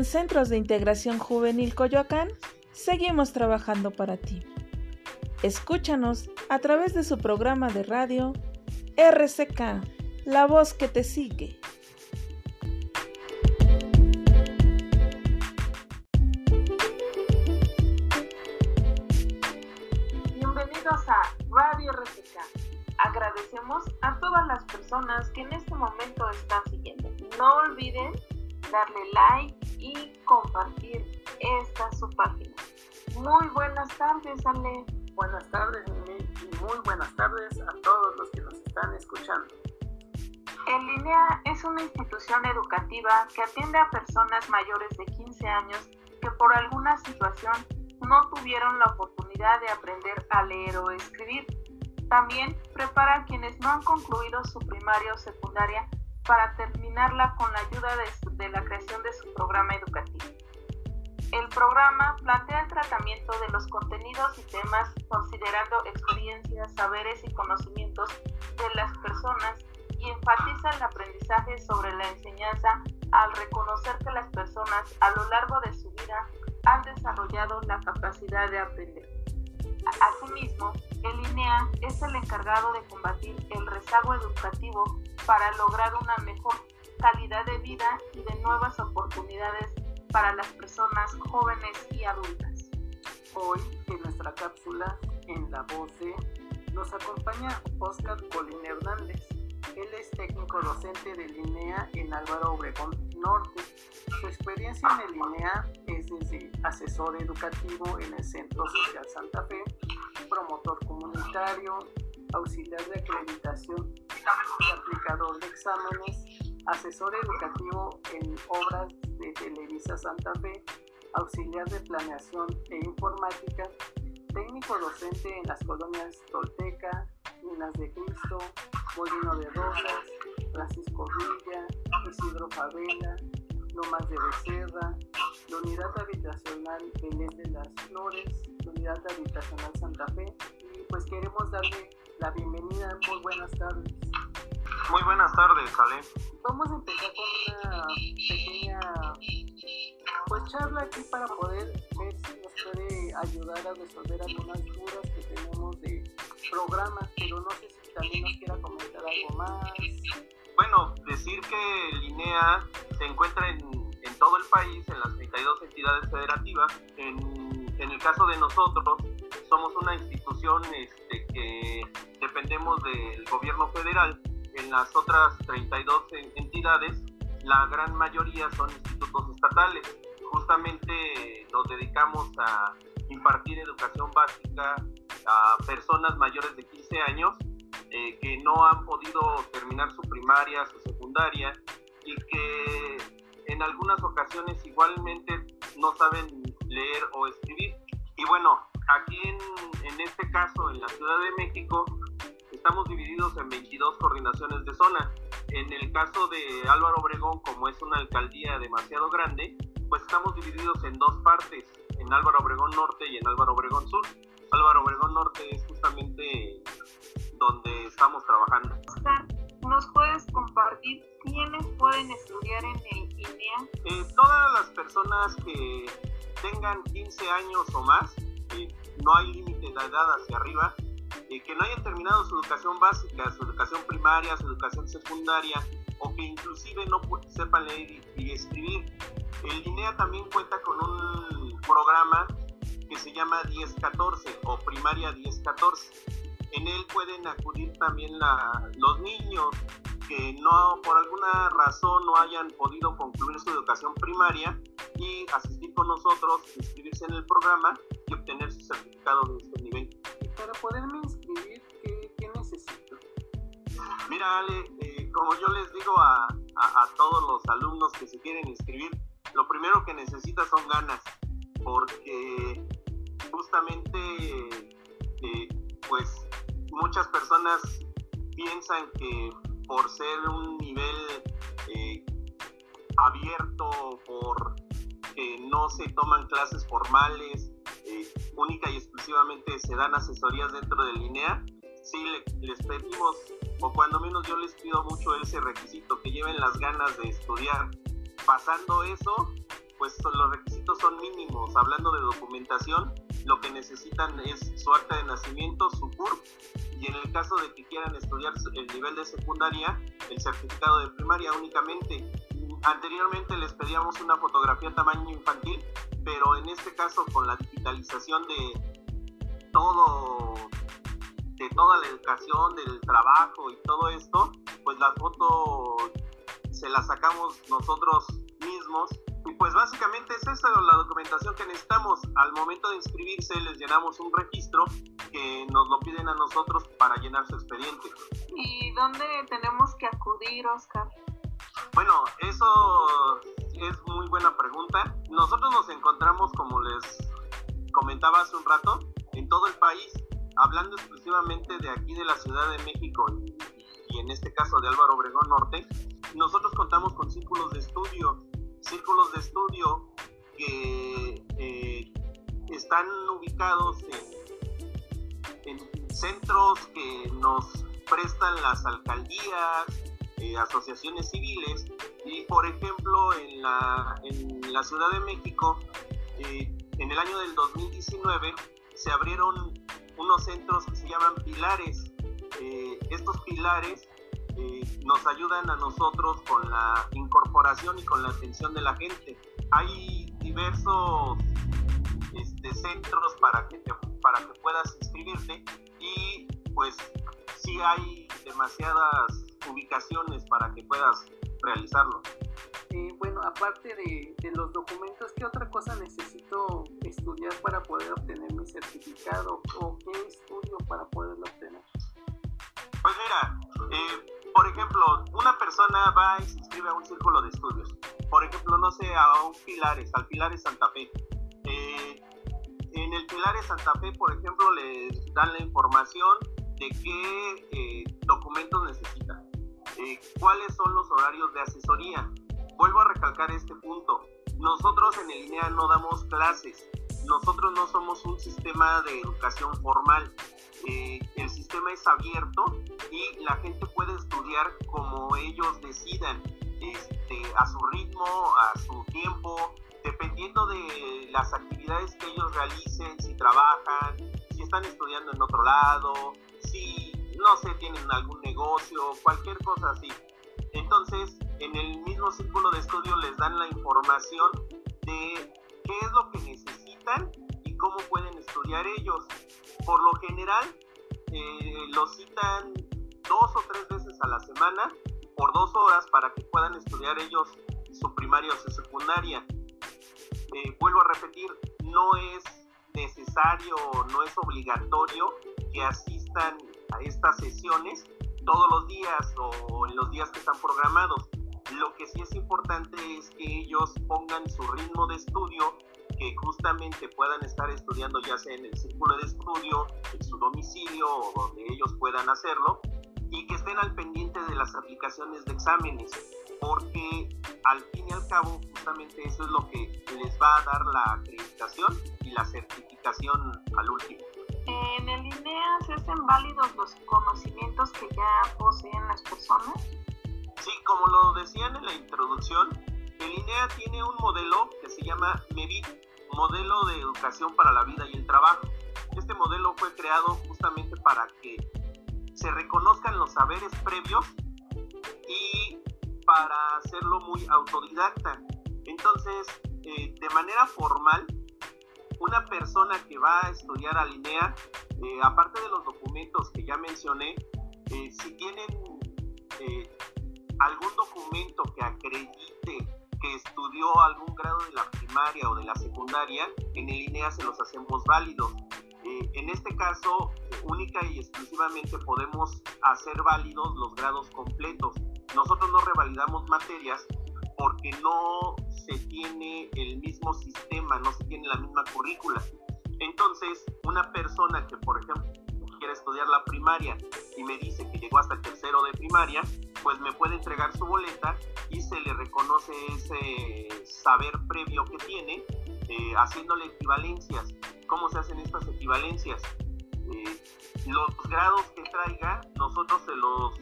en Centros de Integración Juvenil Coyoacán seguimos trabajando para ti. Escúchanos a través de su programa de radio RCK, la voz que te sigue. Bienvenidos a Radio RCK. Agradecemos a todas las personas que en este momento están siguiendo. No olviden darle like y compartir esta su página. Muy buenas tardes, Ale. Buenas tardes, y muy buenas tardes a todos los que nos están escuchando. El LINEA es una institución educativa que atiende a personas mayores de 15 años que por alguna situación no tuvieron la oportunidad de aprender a leer o escribir. También prepara a quienes no han concluido su primaria o secundaria para terminarla con la ayuda de, la creación de su programa educativo. El programa plantea el tratamiento de los contenidos y temas considerando experiencias, saberes y conocimientos de las personas y enfatiza el aprendizaje sobre la enseñanza al reconocer que las personas a lo largo de su vida han desarrollado la capacidad de aprender. Asimismo, el INEA es el encargado de combatir el rezago educativo para lograr una mejor calidad de vida y de nuevas oportunidades para las personas jóvenes y adultas. Hoy en nuestra cápsula en la voz de nos acompaña Oscar Colín Hernández. Él es técnico docente de Linea en Álvaro Obregón Norte. Su experiencia en el INEA es desde asesor educativo en el Centro Social Santa Fe, promotor comunitario, auxiliar de acreditación, aplicador de exámenes, asesor educativo en obras de Televisa Santa Fe, auxiliar de planeación e informática, técnico docente en las colonias Tolteca, Minas de Cristo, Molino de Rosas, Francisco Villa, Isidro Favela, Lomas de Becerra, la Unidad Habitacional Belén de las Flores, la Unidad Habitacional Santa Fe. Y pues queremos darle la bienvenida. Muy buenas tardes. Muy buenas tardes, Ale. Vamos a empezar con una pequeña pues charla aquí para poder ver si nos puede ayudar a resolver algunas dudas que tenemos de programas, pero no sé si también nos quiera comentar algo más. Bueno, decir que Linea se encuentra en, todo el país, en las 32 entidades federativas. En, en el caso de nosotros, somos una institución este, que dependemos del gobierno federal. En las otras 32 entidades, la gran mayoría son institutos estatales. Justamente nos dedicamos a impartir educación básica a personas mayores de 15 años eh, que no han podido terminar su primaria, su secundaria y que en algunas ocasiones igualmente no saben leer o escribir. Y bueno, aquí en, en este caso, en la Ciudad de México, estamos divididos en 22 coordinaciones de zona. En el caso de Álvaro Obregón, como es una alcaldía demasiado grande, pues estamos divididos en dos partes, en Álvaro Obregón Norte y en Álvaro Obregón Sur. Álvaro Obregón Norte es justamente donde estamos trabajando. Oscar, ¿nos puedes compartir quiénes pueden estudiar en el INEA? Eh, todas las personas que tengan 15 años o más, eh, no hay límite de edad hacia arriba, eh, que no hayan terminado su educación básica, su educación primaria, su educación secundaria, o que inclusive no sepan leer y, escribir. El INEA también cuenta con un programa que se llama 1014 o primaria 1014 en él pueden acudir también los niños que no por alguna razón no hayan podido concluir su educación primaria y asistir con nosotros, inscribirse en el programa y obtener su certificado de este nivel. Para poderme inscribir, ¿qué, necesito? Mira, Ale, eh, como yo les digo a, a, todos los alumnos que se quieren inscribir, lo primero que necesitas son ganas, porque justamente, eh, pues, muchas personas piensan que por ser un nivel eh, abierto, por que no se toman clases formales, eh, única y exclusivamente se dan asesorías dentro de línea, sí les pedimos, o cuando menos yo les pido mucho ese requisito, que lleven las ganas de estudiar. Pasando eso, pues los requisitos son mínimos. Hablando de documentación, lo que necesitan es su acta de nacimiento, su CURP, y en el caso de que quieran estudiar el nivel de secundaria, el certificado de primaria únicamente. Anteriormente les pedíamos una fotografía tamaño infantil, pero en este caso con la digitalización de todo de toda la educación, del trabajo y todo esto, pues la foto se la sacamos nosotros mismos. Pues básicamente es esa la documentación que necesitamos. Al momento de inscribirse les llenamos un registro que nos lo piden a nosotros para llenar su expediente. ¿Y dónde tenemos que acudir, Oscar? Bueno, eso es muy buena pregunta. Nosotros nos encontramos, como les comentaba hace un rato, en todo el país hablando exclusivamente de aquí de la Ciudad de México y, en este caso de Álvaro Obregón Norte, nosotros contamos con círculos de estudio, círculos de estudio que eh, están ubicados en, centros que nos prestan las alcaldías, eh, asociaciones civiles y por ejemplo en la, en la Ciudad de México eh, en el año del 2019 se abrieron unos centros que se llaman pilares. Estos pilares eh, nos ayudan a nosotros con la incorporación y con la atención de la gente. Hay diversos este, centros para que, para que puedas inscribirte y pues sí hay demasiadas ubicaciones para que puedas realizarlo. Eh, bueno, aparte de, de, los documentos, ¿qué otra cosa necesito estudiar para poder obtener mi certificado o qué estudio para poderlo obtener? Pues mira, eh, por ejemplo, una persona va y se inscribe a un círculo de estudios. Por ejemplo, no sé, a un Pilares, al Pilares Santa Fe. Eh, en el Pilares Santa Fe, por ejemplo, les dan la información de qué documentos necesitan, cuáles son los horarios de asesoría, Vuelvo a recalcar este punto. Nosotros en el INEA no damos clases. Nosotros no somos un sistema de educación formal. Eh, sistema es abierto y la gente puede estudiar como ellos decidan, este, a su ritmo, a su tiempo, dependiendo de las actividades que ellos realicen, si trabajan, si están estudiando en otro lado, si, no sé, tienen algún negocio, cualquier cosa así. Entonces, en el mismo círculo de estudio les dan la información de qué es lo que necesitan y cómo pueden estudiar ellos. Por lo general, eh, los citan dos o tres veces a la semana por dos horas para que puedan estudiar ellos su primaria o su secundaria. Eh, vuelvo a repetir, no es necesario, no es obligatorio que asistan a estas sesiones todos los días o en los días que están programados. Lo que sí es importante es que ellos pongan su ritmo de estudio, que justamente puedan estar estudiando ya sea en el círculo de estudio, en su domicilio o donde ellos puedan hacerlo, y que estén al pendiente de las aplicaciones de exámenes, porque al fin y al cabo justamente eso es lo que les va a dar la acreditación y la certificación al último. ¿En el INEA se hacen válidos los conocimientos que ya poseen las personas? Sí, como lo decían en la introducción, el INEA tiene un modelo que se llama MEVIT, Modelo de Educación para la Vida y el Trabajo. Este modelo fue creado justamente para que se reconozcan los saberes previos y para hacerlo muy autodidacta. Entonces, eh, de manera formal, una persona que va a estudiar a INEA, eh, aparte de los documentos que ya mencioné, eh, si tienen algún documento que acredite que estudió algún grado de la primaria o de la secundaria, en el INEA se los hacemos válidos. Eh, en este caso, única y exclusivamente podemos hacer válidos los grados completos. Nosotros no revalidamos materias porque no se tiene el mismo sistema, no se tiene la misma currícula. Entonces, una persona que, por ejemplo, quiere estudiar la primaria y me dice que llegó hasta el tercero de primaria, pues me puede entregar su boleta y se le reconoce ese saber previo que tiene, eh, haciéndole equivalencias. ¿Cómo se hacen estas equivalencias? Eh, los grados que traiga, nosotros se los,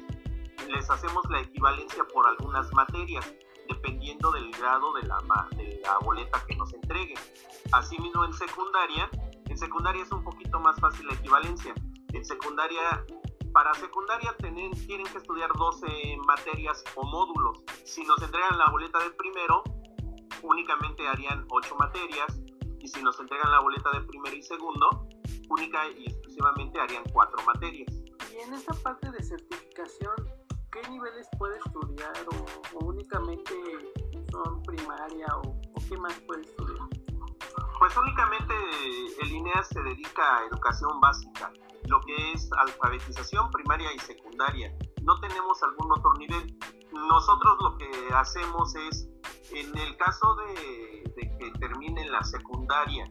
les hacemos la equivalencia por algunas materias. dependiendo del grado de la, de la boleta que nos entregue. Asimismo, en secundaria, en secundaria es un poquito más fácil la equivalencia. En secundaria, para secundaria tienen, que estudiar 12 materias o módulos. Si nos entregan la boleta del primero, únicamente harían 8 materias. Y si nos entregan la boleta de primero y segundo, única y exclusivamente harían 4 materias. Y en esta parte de certificación, ¿qué niveles puede estudiar o, únicamente son primaria o, qué más puede estudiar? Pues únicamente el INEA se dedica a educación básica, lo que es alfabetización primaria y secundaria. No tenemos algún otro nivel. Nosotros lo que hacemos es, en el caso de, de que terminen la secundaria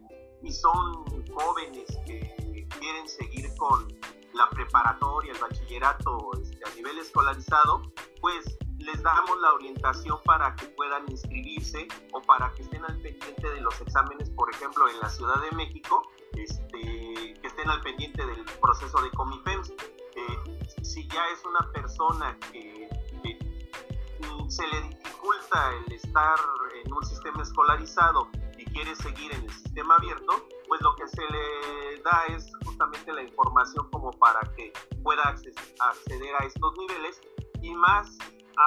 y son jóvenes que quieren seguir con la preparatoria, el bachillerato este, a nivel escolarizado, pues les damos la orientación para que puedan inscribirse o para que estén al pendiente de los exámenes, por ejemplo, en la Ciudad de México, este, que estén al pendiente del proceso de Comifems. Eh, si ya es una persona que, mm, se le dificulta el estar en un sistema escolarizado y quiere seguir en el sistema abierto, pues lo que se le da es justamente la información como para que pueda acceder a estos niveles y más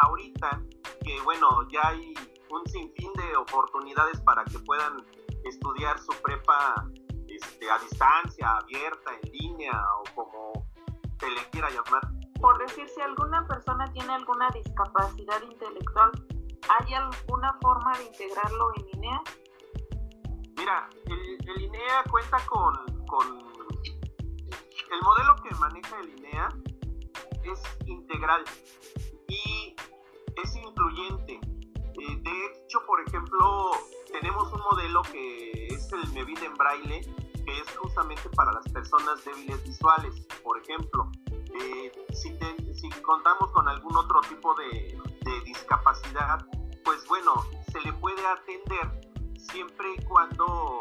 ahorita que bueno, ya hay un sinfín de oportunidades para que puedan estudiar su prepa este, a distancia, abierta, en línea o como se le quiera llamar. Por decir, si alguna persona tiene alguna discapacidad intelectual, ¿hay alguna forma de integrarlo en línea? Mira, el, INEA cuenta con, el modelo que maneja el INEA es integral y es incluyente. Eh, de hecho, por ejemplo, tenemos un modelo que es el Mevin en braille, que es justamente para las personas débiles visuales. Por ejemplo, eh, si, contamos con algún otro tipo de, discapacidad, pues bueno, se le puede atender siempre y cuando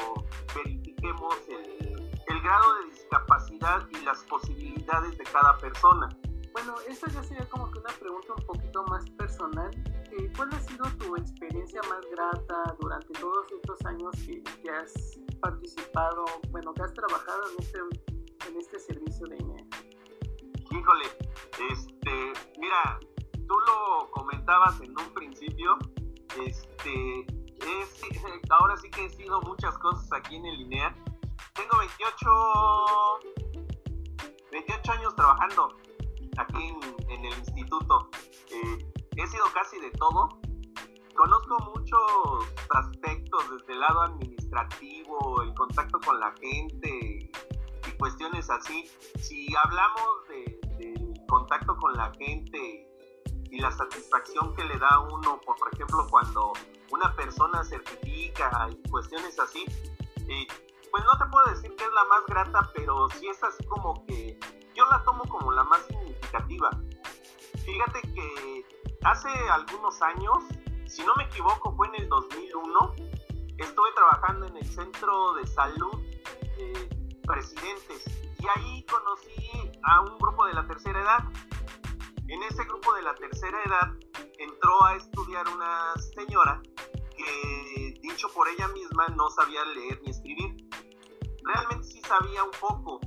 verifiquemos el grado de discapacidad y las posibilidades de cada persona. Bueno, esta ya sería como que una pregunta un poquito más personal. Eh, ¿Cuál ha sido tu experiencia más grata durante todos estos años que, que has participado, bueno, que has trabajado en este, en este servicio de INE? Híjole, este, mira, tú lo comentabas en un principio, este, ahora sí que he sido muchas cosas aquí en el INEA. Tengo 28, 28 años trabajando aquí en, el instituto. Eh, he sido casi de todo. Conozco muchos aspectos desde el lado administrativo, el contacto con la gente y cuestiones así. Si hablamos del contacto con la gente y la satisfacción que le da uno, por ejemplo, cuando una persona certifica y cuestiones así, eh, pues no te puedo decir que es la más grata, pero sí es así como que yo la tomo como la más significativa. Fíjate que hace algunos años, si no me equivoco, fue en el 2001, estuve trabajando en el centro de salud eh, Presidentes y ahí conocí a un grupo de la tercera edad en ese grupo de la tercera edad entró a estudiar una señora que, dicho por ella misma, no sabía leer ni escribir. Realmente sí sabía un poco,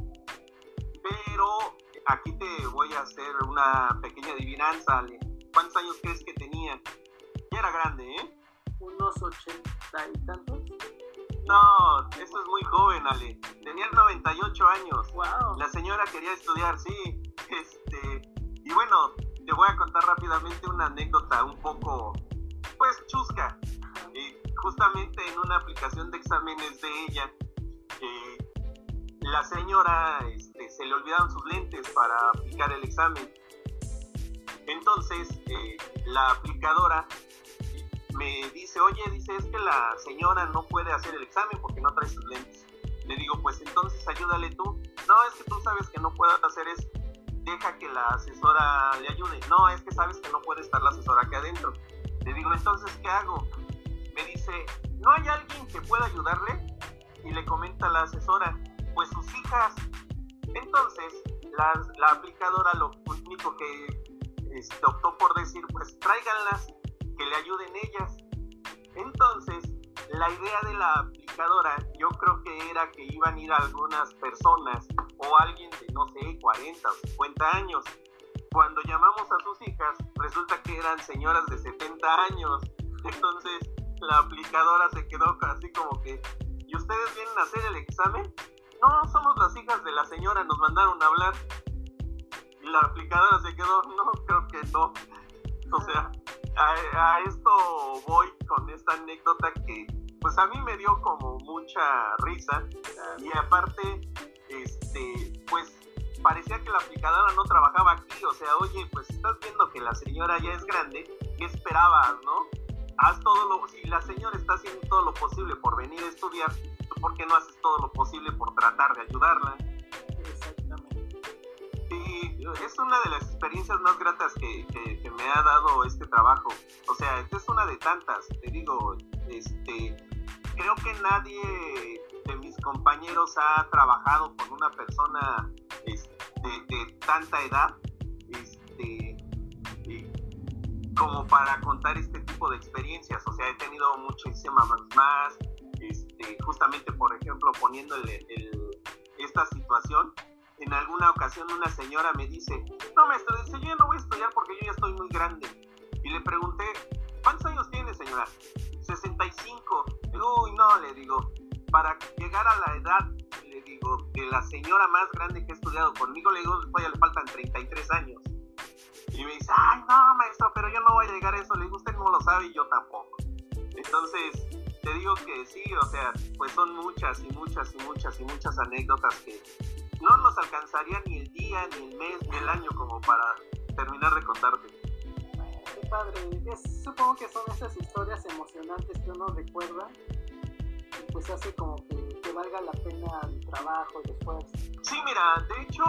pero aquí te voy a hacer una pequeña adivinanza, Ale. ¿Cuántos años crees que tenía? Ya era grande, ¿eh? Unos ochenta y tantos. No, eso es muy joven, Ale. Tenía 98 años. Wow. La señora quería estudiar, sí. Este, y bueno, te voy a contar rápidamente una anécdota un poco, pues, chusca. Eh, justamente en una aplicación de exámenes de ella, eh, la señora este, se le olvidaron sus lentes para aplicar el examen. Entonces, eh, la aplicadora me dice, oye, dice, es que la señora no puede hacer el examen porque no trae sus lentes. Le digo, pues entonces ayúdale tú. No, es que tú sabes que no puedo hacer eso deja que la asesora le ayude. No, es que sabes que no puede estar la asesora aquí adentro. Le digo, entonces, ¿qué hago? Me dice, ¿no hay alguien que pueda ayudarle? Y le comenta la asesora, pues sus hijas. Entonces, la, aplicadora lo único que este, optó por decir, pues tráiganlas, que le ayuden ellas. Entonces, la idea de la aplicadora yo creo que era que iban a ir algunas personas o alguien de, no sé, 40 o 50 años. Cuando llamamos a sus hijas, resulta que eran señoras de 70 años. Entonces, la aplicadora se quedó así como que, ¿y ustedes vienen a hacer el examen? No, somos las hijas de la señora, nos mandaron a hablar. Y la aplicadora se quedó, no, creo que no. O sea, a, esto voy con esta anécdota que pues a mí me dio como mucha risa y aparte este pues parecía que la aplicadora no trabajaba aquí, o sea, oye, pues estás viendo que la señora ya es grande, ¿qué esperabas, no? Haz todo lo, si la señora está haciendo todo lo posible por venir a estudiar, ¿tú por qué no haces todo lo posible por tratar de ayudarla? es una de las experiencias más gratas que, me ha dado este trabajo. O sea, esta es una de tantas. Te digo, este, creo que nadie de mis compañeros ha trabajado con una persona este, de, tanta edad este, como para contar este tipo de experiencias. O sea, he tenido muchísimas más. Justamente, por ejemplo, poniéndole esta situación, en alguna ocasión una señora me dice, no maestro, dice, yo no voy a estudiar porque yo ya estoy muy grande. Y le pregunté, ¿cuántos años tiene señora? 65. Uy, no, le digo, para llegar a la edad, le digo, de la señora más grande que ha estudiado conmigo, le digo, todavía le faltan 33 años. Y me dice, ay, no, maestro, pero yo no voy a llegar a eso. Le digo, usted no lo sabe y yo tampoco. Entonces, te digo que sí, o sea, pues son muchas y muchas y muchas y muchas anécdotas que no nos alcanzaría ni el día, ni el mes, ni el año como para terminar de contarte. Qué padre, supongo que son esas historias emocionantes que uno recuerda y pues hace como que, valga la pena el trabajo, el esfuerzo. Sí, mira, de hecho,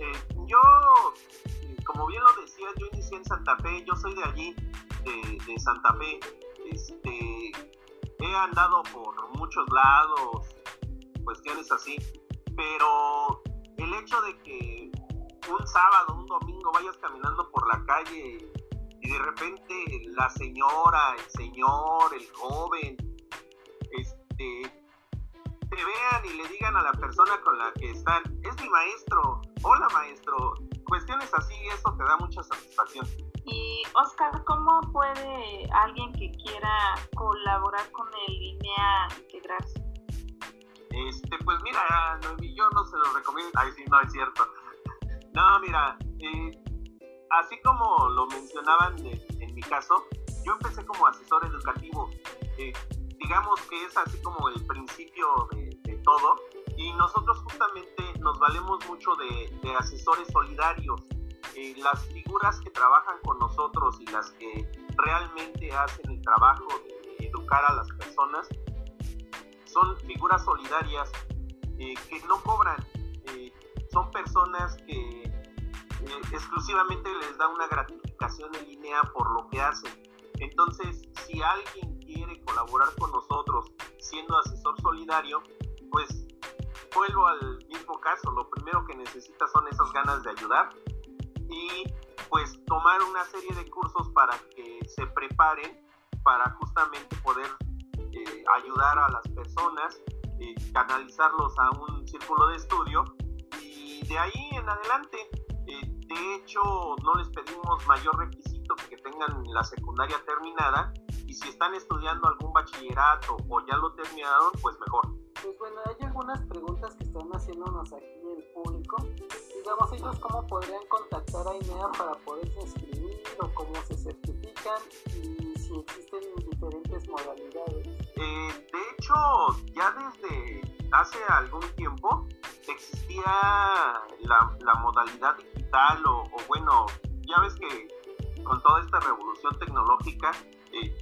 eh, yo, como bien lo decía, yo inicié en Santa Fe, yo soy de allí, de, de Santa Fe, este, he andado por muchos lados, cuestiones así, pero el hecho de que un sábado, un domingo vayas caminando por la calle y de repente la señora, el señor, el joven, este, te vean y le digan a la persona con la que están, es mi maestro, hola maestro, cuestiones así, eso te da mucha satisfacción. Y Oscar, ¿cómo puede alguien que quiera colaborar con el INEA integrarse? Este, pues mira, yo no se lo recomiendo. Ay, sí, no es cierto. No, mira, eh, así como lo mencionaban en, mi caso, yo empecé como asesor educativo. Eh, digamos que es así como el principio de, todo. Y nosotros justamente nos valemos mucho de, asesores solidarios. Eh, las figuras que trabajan con nosotros y las que realmente hacen el trabajo de educar a las personas son figuras solidarias eh, que no cobran, eh, son personas que exclusivamente les da una gratificación en línea por lo que hacen. Entonces, si alguien quiere colaborar con nosotros siendo asesor solidario, pues vuelvo al mismo caso, lo primero que necesita son esas ganas de ayudar y pues tomar una serie de cursos para que se preparen para justamente poder ayudar a las personas, eh, canalizarlos a un círculo de estudio y de ahí en adelante. Eh, de hecho, no les pedimos mayor requisito que tengan la secundaria terminada y si están estudiando algún bachillerato o ya lo terminaron, pues mejor. Pues bueno, hay algunas preguntas que están haciéndonos aquí el público. Digamos, ellos cómo podrían contactar a INEA para poderse inscribir o cómo se certifican y si existen diferentes modalidades. Eh, de hecho, ya desde hace algún tiempo existía la, modalidad digital o, bueno, ya ves que con toda esta revolución tecnológica, eh,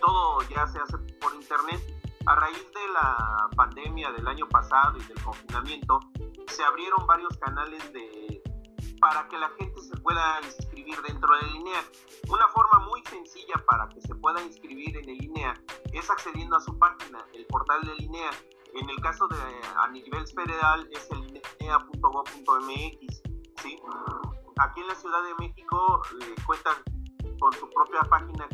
todo ya se hace por internet. A raíz de la pandemia del año pasado y del confinamiento, se abrieron varios canales de para que la gente se pueda inscribir dentro de INEA. Una forma muy sencilla para que se pueda inscribir en el INEA es accediendo a su página, el portal del INEA. En el caso de a nivel federal es el inea.gov.mx. ¿sí? Aquí en la Ciudad de México eh, cuentan con su propia página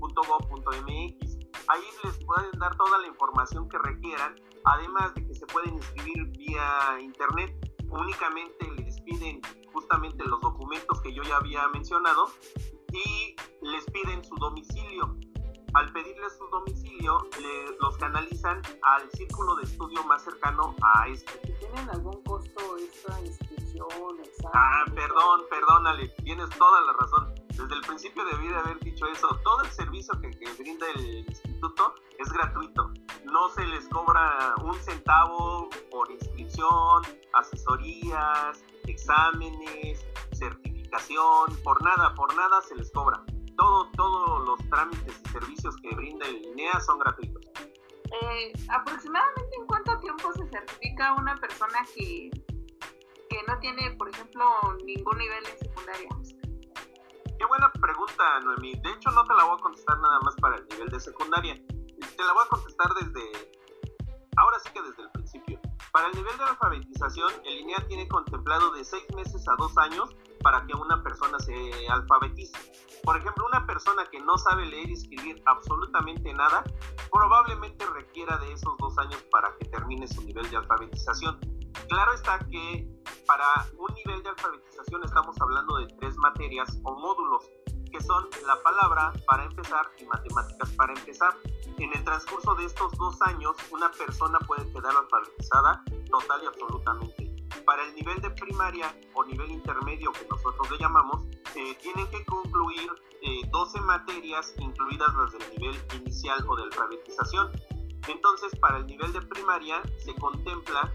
cdmx.inea.gov.mx. Ahí les pueden dar toda la información que requieran, además de que se pueden inscribir vía internet. Únicamente les piden justamente los documentos que yo ya había mencionado y les piden su domicilio. Al pedirles su domicilio, los canalizan al círculo de estudio más cercano a este. ¿Tienen algún costo esta inscripción? Ah, perdón, perdónale, tienes toda la razón. Desde el principio debí de haber dicho eso. Todo el servicio que, que brinda el instituto es gratuito. No se les cobra un centavo por inscripción, asesorías, exámenes, certificación, por nada, por nada se les cobra. Todo, todos los trámites y servicios que brinda el INEA son gratuitos. Eh, ¿Aproximadamente en cuánto tiempo se certifica una persona que, que no tiene, por ejemplo, ningún nivel en secundaria? Qué buena pregunta, Noemí. De hecho, no te la voy a contestar nada más para el nivel de secundaria. Te la voy a contestar desde, ahora sí que desde el principio. Para el nivel de alfabetización, el INEA tiene contemplado de seis meses a dos años para que una persona se alfabetice. Por ejemplo, una persona que no sabe leer y escribir absolutamente nada, probablemente requiera de esos dos años para que termine su nivel de alfabetización. Claro está que para un nivel de alfabetización estamos hablando de tres materias o módulos, que son la palabra para empezar y matemáticas para empezar. En el transcurso de estos dos años, una persona puede quedar alfabetizada total y absolutamente. Para el nivel de primaria o nivel intermedio que nosotros le llamamos, tienen que concluir 12 eh, materias, incluidas las del nivel inicial o de alfabetización. Entonces, para el nivel de primaria se contempla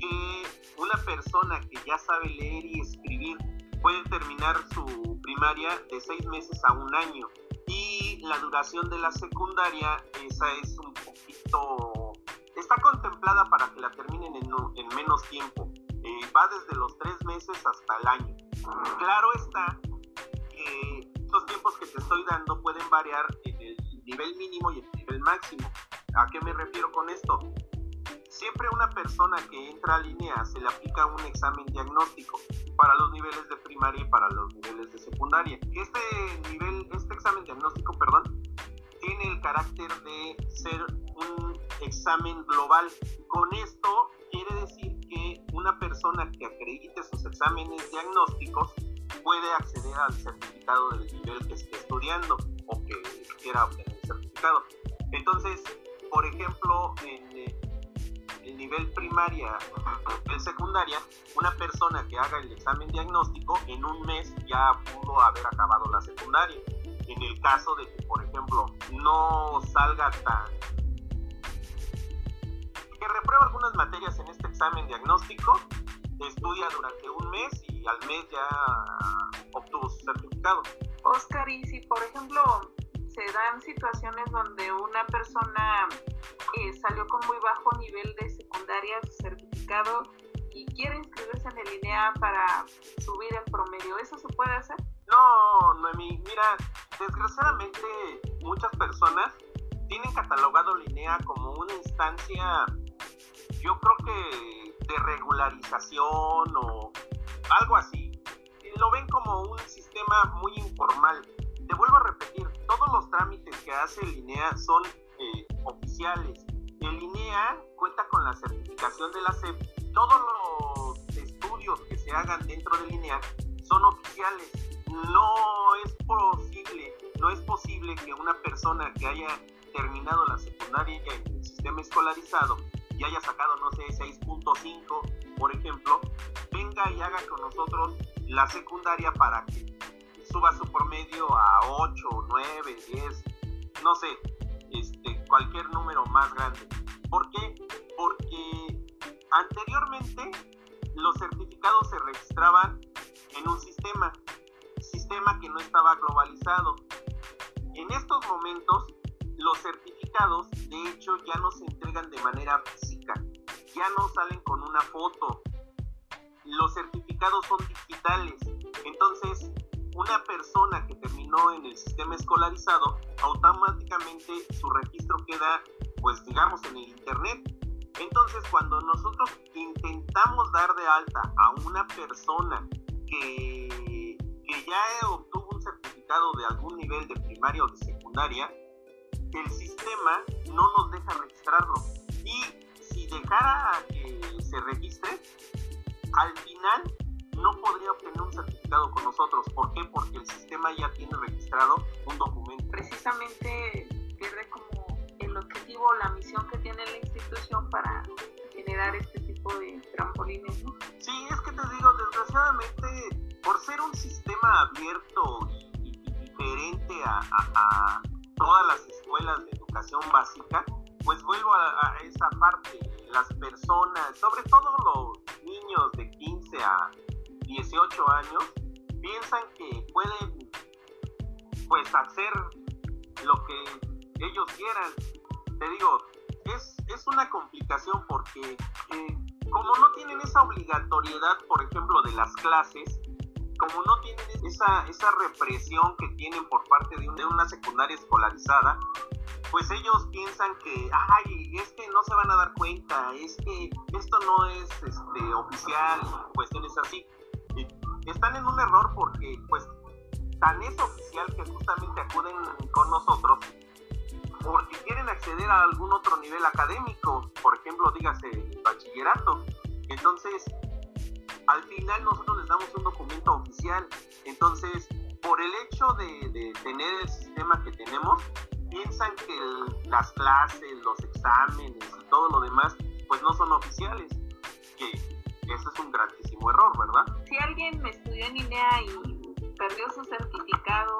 que una persona que ya sabe leer y escribir puede terminar su primaria de seis meses a un año. Y la duración de la secundaria esa es un poquito está contemplada para que la terminen en, en menos tiempo. Eh, va desde los tres meses hasta el año. Claro está que estos tiempos que te estoy dando pueden variar en el nivel mínimo y el nivel máximo. ¿a qué me refiero con esto? Siempre una persona que entra a línea se le aplica un examen diagnóstico para los niveles de primaria y para los niveles de secundaria. Este nivel, este examen diagnóstico, perdón, tiene el carácter de ser un examen global. Con esto quiere decir que una persona que acredite sus exámenes diagnósticos puede acceder al certificado del nivel que esté estudiando o que quiera obtener el certificado. Entonces, por ejemplo, en nivel primaria, en secundaria, una persona que haga el examen diagnóstico en un mes ya pudo haber acabado la secundaria. En el caso de que, por ejemplo, no salga tan... que reprueba algunas materias en este examen diagnóstico, estudia durante un mes y al mes ya obtuvo su certificado. Oscar, y si por ejemplo se dan situaciones donde una persona eh, salió con muy bajo nivel de secundaria, su certificado, y quiere inscribirse en el INEA para subir el promedio, ¿eso se puede hacer? No, Noemi, mira, desgraciadamente muchas personas tienen catalogado INEA como una instancia, yo creo que de regularización o algo así. Lo ven como un sistema muy informal te vuelvo a repetir, todos los trámites que hace el INEA son eh, oficiales. El INEA cuenta con la certificación de la SEP. Todos los estudios que se hagan dentro del INEA son oficiales. No es posible, no es posible que una persona que haya terminado la secundaria en el sistema escolarizado y haya sacado, no sé, 6.5, por ejemplo, venga y haga con nosotros la secundaria para que suba su promedio a 8, 9, 10, no sé, este, cualquier número más grande. ¿Por qué? Porque anteriormente los certificados se registraban en un sistema, sistema que no estaba globalizado. En estos momentos, los certificados, de hecho, ya no se entregan de manera física, ya no salen con una foto. Los certificados son digitales. Entonces, una persona que terminó en el sistema escolarizado, automáticamente su registro queda, pues digamos, en el Internet. Entonces, cuando nosotros intentamos dar de alta a una persona que, que ya obtuvo un certificado de algún nivel de primaria o de secundaria, el sistema no nos deja registrarlo. Y si dejara que se registre, al final no podría obtener un certificado con nosotros. ¿Por qué? Porque el sistema ya tiene registrado un documento. Precisamente pierde como el objetivo, la misión que tiene la institución para generar este tipo de trampolines, ¿no? Sí, es que te digo, desgraciadamente, por ser un sistema abierto y, diferente a, todas las escuelas de educación básica, pues vuelvo a, a esa parte, las personas, sobre todo los niños de 15 a 18 años piensan que pueden pues hacer lo que ellos quieran. Te digo, es, es una complicación porque eh, como no tienen esa obligatoriedad, por ejemplo, de las clases, como no tienen esa, esa represión que tienen por parte de, una secundaria escolarizada, pues ellos piensan que, ay, es que no se van a dar cuenta, es que esto no es este, oficial, cuestiones así están en un error porque pues tan es oficial que justamente acuden con nosotros porque quieren acceder a algún otro nivel académico, por ejemplo, dígase bachillerato. Entonces, al final nosotros les damos un documento oficial. Entonces, por el hecho de, tener el sistema que tenemos, piensan que las clases, los exámenes y todo lo demás, pues no son oficiales. Que eso es un grandísimo error, ¿verdad? Si alguien estudió en INEA y perdió su certificado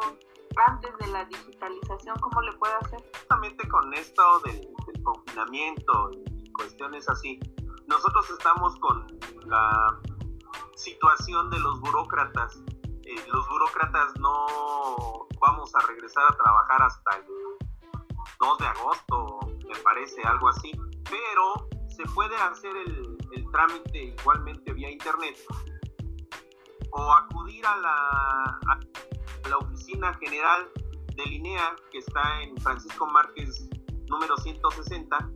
antes de la digitalización, ¿cómo le puede hacer? Justamente con esto del, confinamiento y cuestiones así, nosotros estamos con la situación de los burócratas. Eh, los burócratas no vamos a regresar a trabajar hasta el 2 de agosto, me parece, algo así, pero se puede hacer el trámite igualmente vía internet o acudir a la, oficina general de Linea que está en Francisco Márquez número 160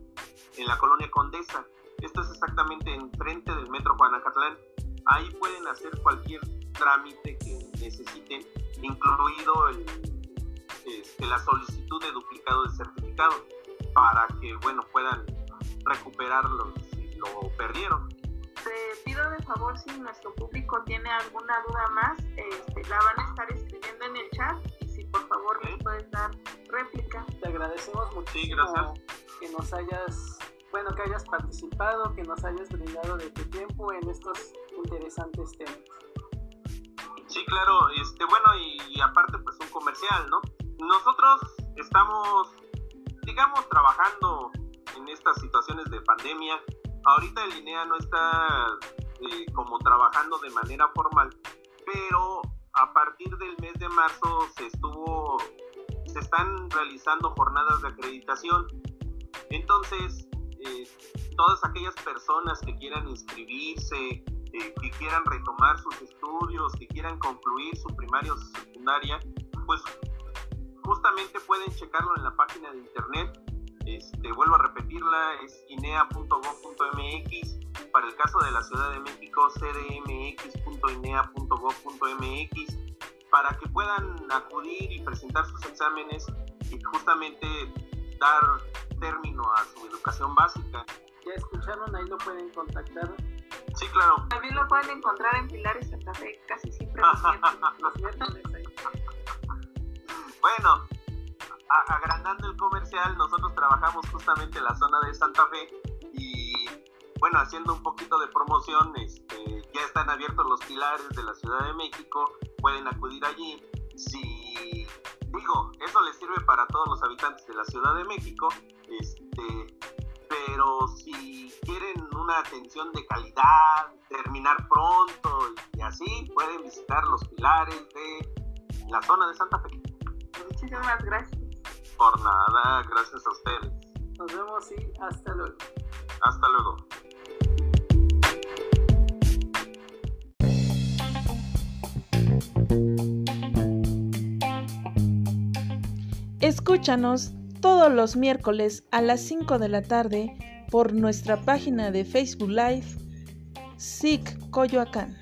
en la colonia Condesa. Esto es exactamente enfrente del metro Guanacatlán. Ahí pueden hacer cualquier trámite que necesiten, incluido el, este, la solicitud de duplicado de certificado, para que bueno puedan recuperarlo lo perdieron. Te pido de favor si nuestro público tiene alguna duda más, este, la van a estar escribiendo en el chat y si por favor les puedes dar réplica. Te agradecemos muchísimo que nos hayas, bueno, que hayas participado, que nos hayas brindado de tu tiempo en estos interesantes temas. Sí, claro, este, bueno, y, y aparte pues un comercial, ¿no? Nosotros estamos, digamos, trabajando en estas situaciones de pandemia Ahorita el INEA no está eh, como trabajando de manera formal, pero a partir del mes de marzo se estuvo, se están realizando jornadas de acreditación. Entonces, eh, todas aquellas personas que quieran inscribirse, eh, que quieran retomar sus estudios, que quieran concluir su primaria o secundaria, pues justamente pueden checarlo en la página de internet este, vuelvo a repetirla, es inea.gov.mx. Para el caso de la Ciudad de México, cdmx.inea.gov.mx, para que puedan acudir y presentar sus exámenes y justamente dar término a su educación básica. Ya escucharon, ahí lo pueden contactar. Sí, claro. También lo pueden encontrar en Pilares Santa Fe, casi siempre. bueno, agrandando el comercial, nosotros trabajamos justamente en la zona de Santa Fe y bueno, haciendo un poquito de promoción, este, ya están abiertos los pilares de la Ciudad de México, pueden acudir allí. Si digo, eso les sirve para todos los habitantes de la Ciudad de México, este, pero si quieren una atención de calidad, terminar pronto y así, pueden visitar los pilares de la zona de Santa Fe. Muchísimas gracias. Por nada, gracias a ustedes. Nos vemos y hasta luego. Hasta luego. Escúchanos todos los miércoles a las 5 de la tarde por nuestra página de Facebook Live SIC Coyoacán.